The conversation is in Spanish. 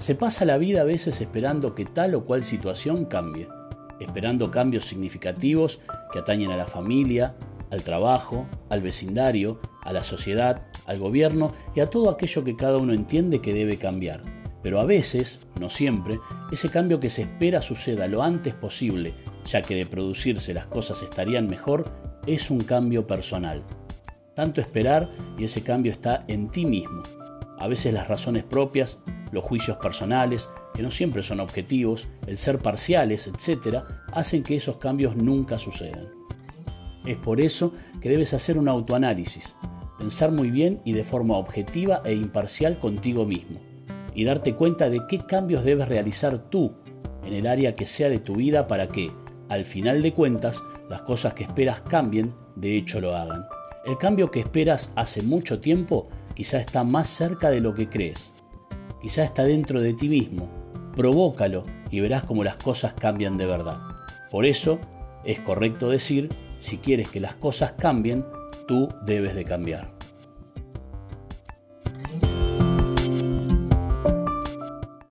Se pasa la vida a veces esperando que tal o cual situación cambie, esperando cambios significativos que atañen a la familia, al trabajo, al vecindario, a la sociedad, al gobierno y a todo aquello que cada uno entiende que debe cambiar. Pero a veces, no siempre, ese cambio que se espera suceda lo antes posible, ya que de producirse las cosas estarían mejor, es un cambio personal. Tanto esperar y ese cambio está en ti mismo. A veces las razones propias, los juicios personales, que no siempre son objetivos, el ser parciales, etc., hacen que esos cambios nunca sucedan. Es por eso que debes hacer un autoanálisis, pensar muy bien y de forma objetiva e imparcial contigo mismo, y darte cuenta de qué cambios debes realizar tú en el área que sea de tu vida para que, al final de cuentas, las cosas que esperas cambien, de hecho lo hagan. El cambio que esperas hace mucho tiempo quizá está más cerca de lo que crees. Quizá está dentro de ti mismo. Provócalo y verás cómo las cosas cambian de verdad. Por eso es correcto decir si quieres que las cosas cambien, tú debes de cambiar.